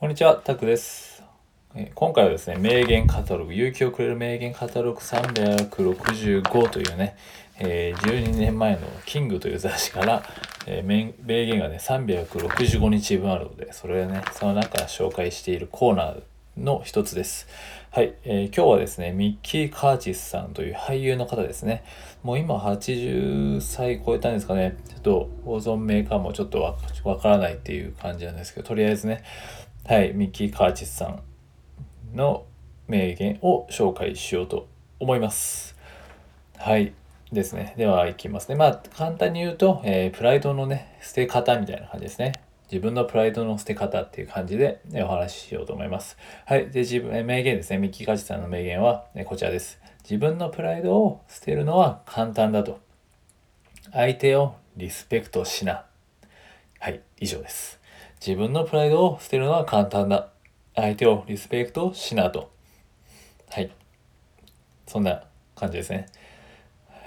こんにちは、タクです。今回はですね、名言カタログ、勇気をくれる名言カタログ365というね、えー12年前のキングという雑誌から、え名言がね、365日分あるので、それをね、その中から紹介しているコーナーの一つです。はい、えー今日はですね、ミッキー・カーチスさんという俳優の方ですね。もう今80歳超えたんですかね。ちょっと保存メーカーもちょっとわからないっていう感じなんですけど、とりあえずね、はい、ミッキー・カーチスさんの名言を紹介しようと思います。はい。ですね。では、いきますね。まあ、簡単に言うと、えープライドのね、捨て方みたいな感じですね。自分のプライドの捨て方っていう感じで、ねお話ししようと思います。はい。で、自分、え名言ですね。ミッキー・カーチスさんの名言は、えこちらです。自分のプライドを捨てるのは簡単だと。相手をリスペクトしな。はい、以上です。自分のプライドを捨てるのは簡単だ。相手をリスペクトしなと。はい。そんな感じですね。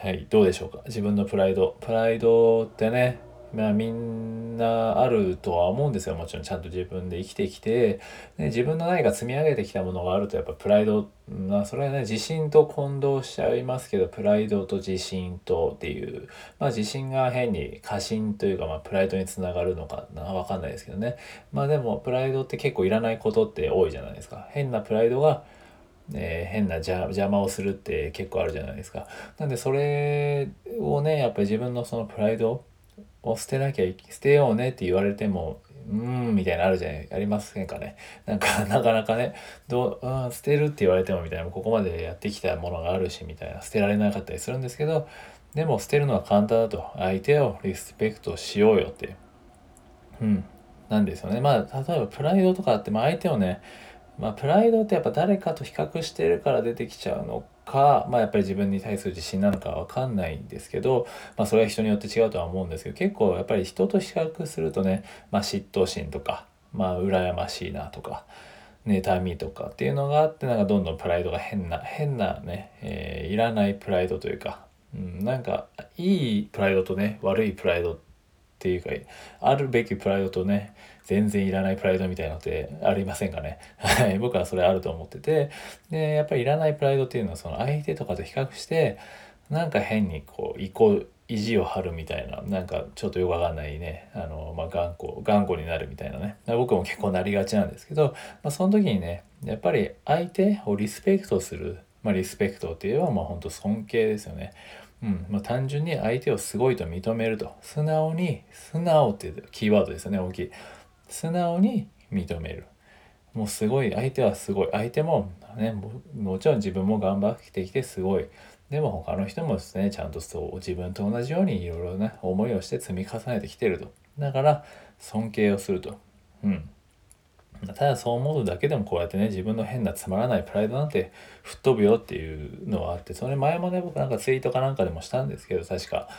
はい、どうでしょうか？自分のプライド。プライドってね、まあみんなあるとは思うんですよ。もちろんちゃんと自分で生きてきて、ね、自分の何か積み上げてきたものがあるとやっぱプライド、まあそれはね、自信と混同しちゃいますけど、プライドと自信とっていう、まあ自信が変に過信というか、まあプライドにつながるのかな、わかんないですけどね。まあでもプライドって結構いらないことって多いじゃないですか。変なプライドが、えー変な邪魔をするって結構あるじゃないですか。なんでそれをね、やっぱり自分のそのプライドを捨てなきゃ捨てようねって言われても、うーん、みたいなのあるじゃない、ありませんかね。なんか、なかなかね、どう、うん、捨てるって言われてもみたいな、ここまでやってきたものがあるし、みたいな、捨てられなかったりするんですけど、でも捨てるのは簡単だと。相手をリスペクトしようよって。うん。なんですよね。まあ、例えばプライドとかって、まあ相手をね、まあプライドってやっぱ誰かと比較してるから出てきちゃうのか、まあやっぱり自分に対する自信なのかわかんないんですけど、まあそれは人によって違うとは思うんですけど、結構やっぱり人と比較するとね、まあ嫉妬心とか、まあ羨ましいなとか、妬みとかっていうのがあって、なんかどんどんプライドが変な、変なね、えーいらないプライドというか、うん、なんかいいプライドとね、悪いプライドってていうか、あるべきプライドとね、全然いらないプライドみたいなのってありませんかね。はい。僕はそれあると思ってて、で、やっぱりいらないプライドっていうのは、その相手とかと比較して、なんか変にこう、意向、意地を張るみたいな、なんかちょっとよくわかんないね、あの、まあ、頑固、頑固になるみたいなね。僕も結構なりがちなんですけど、まあ、その時にね、やっぱり相手をリスペクトする、まあ、リスペクトって言えば、まあ、本当尊敬ですよね。うん、まあ、単純に相手をすごいと認めると。素直に、素直ってキーワードですよね、大きい。素直に認める。もうすごい、相手はすごい。相手もね、ももちろん自分も頑張ってきてすごい。でも他の人もですね、ちゃんとそう自分と同じようにいろいろな思いをして積み重ねてきてると。だから尊敬をすると。うん。ただそう思うだけでもこうやってね自分の変なつまらないプライドなんて吹っ飛ぶよっていうのはあってそれ前もね僕なんかツイートかなんかでもしたんですけど確か。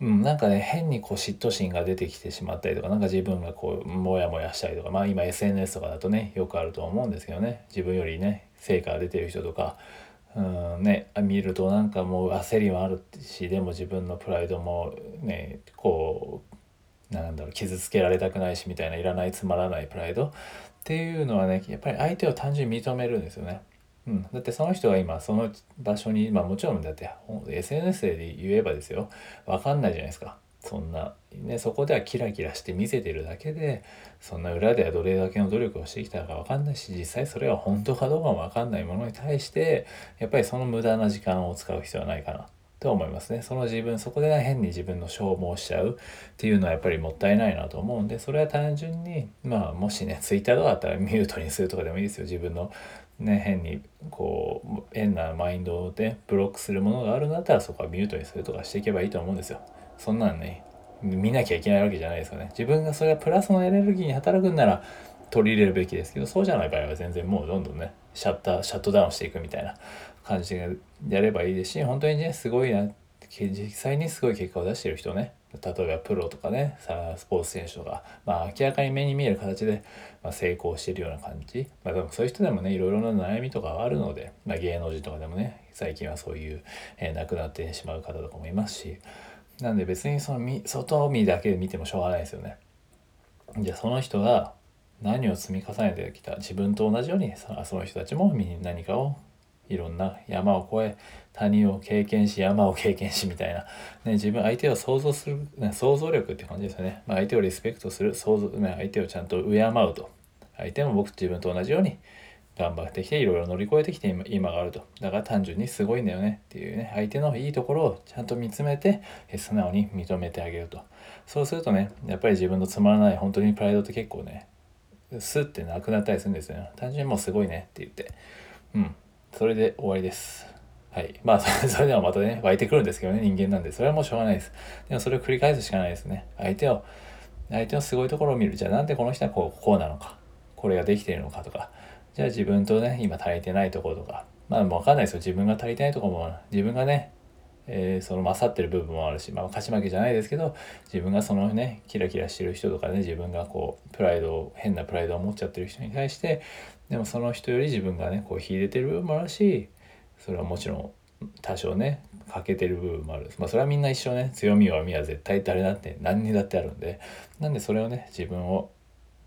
うん、なんかね変にこう嫉妬心が出てきてしまったりとかなんか自分がこうモヤモヤしたりとかまあ今 SNS とかだとねよくあると思うんですけどね。自分よりね成果が出てる人とか。うんね見るとなんかもう焦りはあるしでも自分のプライドもねこうなんだろう傷つけられたくないしみたいないらないつまらないプライドっていうのはねやっぱり相手を単純に認めるんですよね。うん、だってその人が今その場所にまあもちろんだって SNS で言えばですよ。わかんないじゃないですか。そんなねそこではキラキラして見せてるだけでそんな裏ではどれだけの努力をしてきたかわかんないし実際それは本当かどうかもわかんないものに対してやっぱりその無駄な時間を使う必要はないかな。と思いますね。その自分そこで変に自分の消耗しちゃうっていうのはやっぱりもったいないなと思うんでそれは単純にまあもしね Twitter とかだったらミュートにするとかでもいいですよ。自分のね変にこう変なマインドでブロックするものがあるんだったらそこはミュートにするとかしていけばいいと思うんですよ。そんなんね見なきゃいけないわけじゃないですよね。自分がそれがプラスのエネルギーに働くんなら取り入れるべきですけどそうじゃない場合は全然もうどんどんねシャッターシャットダウンしていくみたいな感じでやればいいですし本当にねすごいな実際にすごい結果を出してる人ね。例えばプロとかねスポーツ選手とか、まあ、明らかに目に見える形で、ま、成功してるような感じ、まあ、でもそういう人でもねいろいろな悩みとかはあるので、まあ、芸能人とかでもね最近はそういう、えー亡くなってしまう方とかもいますし。なんで別にその外見だけで見てもしょうがないですよね。じゃあその人が何を積み重ねてきた自分と同じようにその人たちも何かをいろんな山を越え谷を経験し山を経験しみたいな、ね、自分相手を想像する、ね、想像力って感じですよね、まあ、相手をリスペクトする想像、ね、相手をちゃんと敬うと。相手も僕自分と同じように頑張ってきていろいろ乗り越えてきて今があると。だから単純にすごいんだよね。っていうね。相手のいいところをちゃんと見つめて素直に認めてあげると。そうするとねやっぱり自分のつまらない本当にプライドって結構ねスッてなくなったりするんですよ。ね単純にもうすごいねって言って。うん。それで終わりです。はい。まあ それではまたね湧いてくるんですけどね人間なんで。それはもうしょうがないです。でもそれを繰り返すしかないですね。相手を相手のすごいところを見る。じゃあなんでこの人はこうこうなのか。これができているのかとか。じゃあ自分とね、今足りてないところとか、まあわかんないですよ。自分が足りてないところも、自分がね、えー、その勝ってる部分もあるし、まあ勝ち負けじゃないですけど、自分がそのね、キラキラしてる人とかね、自分がこう、プライドを、変なプライドを持っちゃってる人に対して、でもその人より自分がね、こう秀でてる部分もあるし、それはもちろん多少ね欠けてる部分もある。まあそれはみんな一緒ね。強み弱みは絶対誰だって何にだってあるんで。なんでそれをね自分を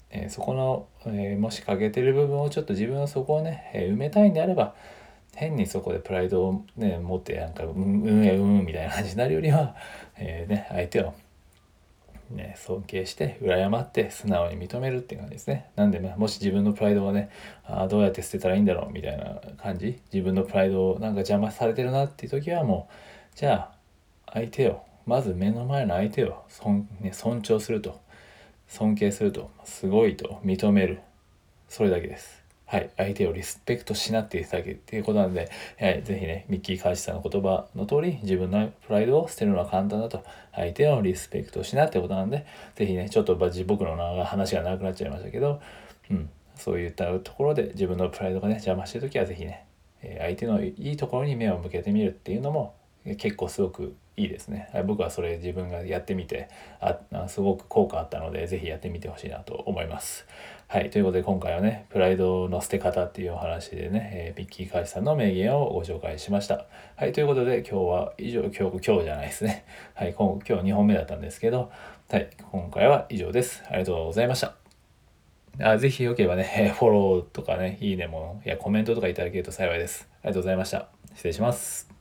えー、そこの、えー、もし欠けてる部分をちょっと自分のそこをね、えー、埋めたいんであれば変にそこでプライドをね持ってなんかうんうんうんみたいな感じになるよりは、えー、ね、相手を、ね、尊敬して敬って素直に認めるっていう感じですね。なんで、もし自分のプライドがねあどうやって捨てたらいいんだろうみたいな感じ自分のプライドをなんか邪魔されてるなっていう時はもうじゃあ相手をまず目の前の相手を尊,、ね、尊重すると。尊敬すると、すごいと認める。それだけです。はい。相手をリスペクトしなっていただけっていうことなんで、はい、ぜひね、ミッキー・カーチさんの言葉の通り、自分のプライドを捨てるのは簡単だと。相手をリスペクトしなってことなんで、ぜひね、ちょっと僕の話が長くなっちゃいましたけど、うん。そういったところで自分のプライドがね、邪魔してるときはぜひね、相手のいいところに目を向けてみるっていうのも結構すごくいいですね。僕はそれ自分がやってみてあすごく効果あったので是非やってみてほしいなと思います。はい。ということで今回はね、プライドの捨て方っていうお話でね、えー、ビッキー・カーチさんの名言をご紹介しました。はい。ということで今日は以上、今日、今日じゃないですね。はい。今今日2本目だったんですけど、はい。今回は以上です。ありがとうございました。あぜひよければね、フォローとかね、いいねも、いや、コメントとかいただけると幸いです。ありがとうございました。失礼します。